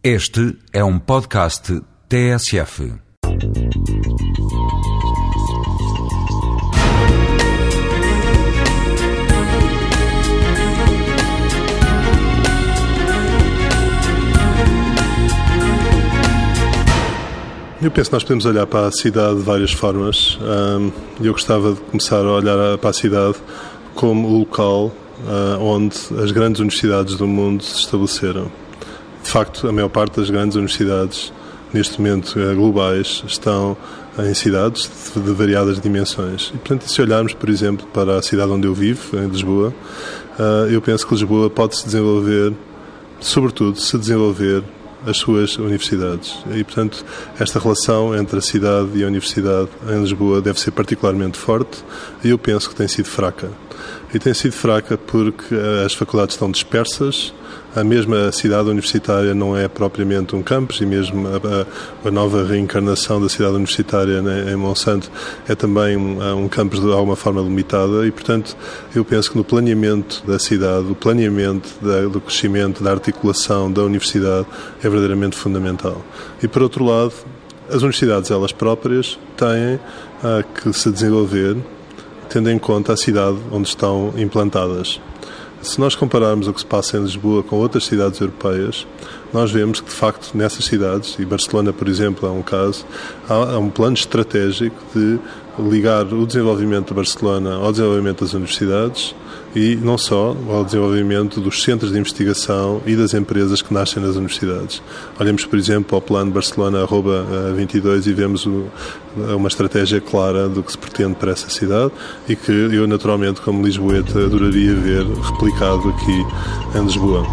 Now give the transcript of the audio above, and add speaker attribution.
Speaker 1: Este é um podcast TSF.
Speaker 2: Eu penso que nós podemos olhar para a cidade de várias formas. Eu gostava de começar a olhar para a cidade como o local ah, onde as grandes universidades do mundo se estabeleceram. De facto, a maior parte das grandes universidades, neste momento eh, globais, estão em cidades de variadas dimensões. E, portanto, se olharmos, por exemplo, para a cidade onde eu vivo, em Lisboa, ah, eu penso que Lisboa pode se desenvolver, sobretudo, se desenvolver as suas universidades. E, portanto, esta relação entre a cidade e a universidade em Lisboa deve ser particularmente forte e eu penso que tem sido fraca. E tem sido fraca porque eh, as faculdades estão dispersas, a mesma cidade universitária não é propriamente um campus e mesmo a, a nova reencarnação da cidade universitária em Monsanto é também um, um campus de alguma forma limitada e, portanto, eu penso que no planeamento da cidade, o planeamento da, do crescimento, da articulação da universidade é verdadeiramente fundamental. E, por outro lado, as universidades elas próprias têm ah, que se desenvolver tendo em conta a cidade onde estão implantadas. Se nós compararmos o que se passa em Lisboa com outras cidades europeias, nós vemos que, de facto, nessas cidades, e Barcelona, por exemplo, é um caso, há um plano estratégico de ligar o desenvolvimento de Barcelona ao desenvolvimento das universidades e não só ao desenvolvimento dos centros de investigação e das empresas que nascem nas universidades. Olhamos, por exemplo, ao plano Barcelona 22 e vemos uma estratégia clara do que se pretende para essa cidade e que eu, naturalmente, como Lisboeta, adoraria ver replicado aqui em Lisboa.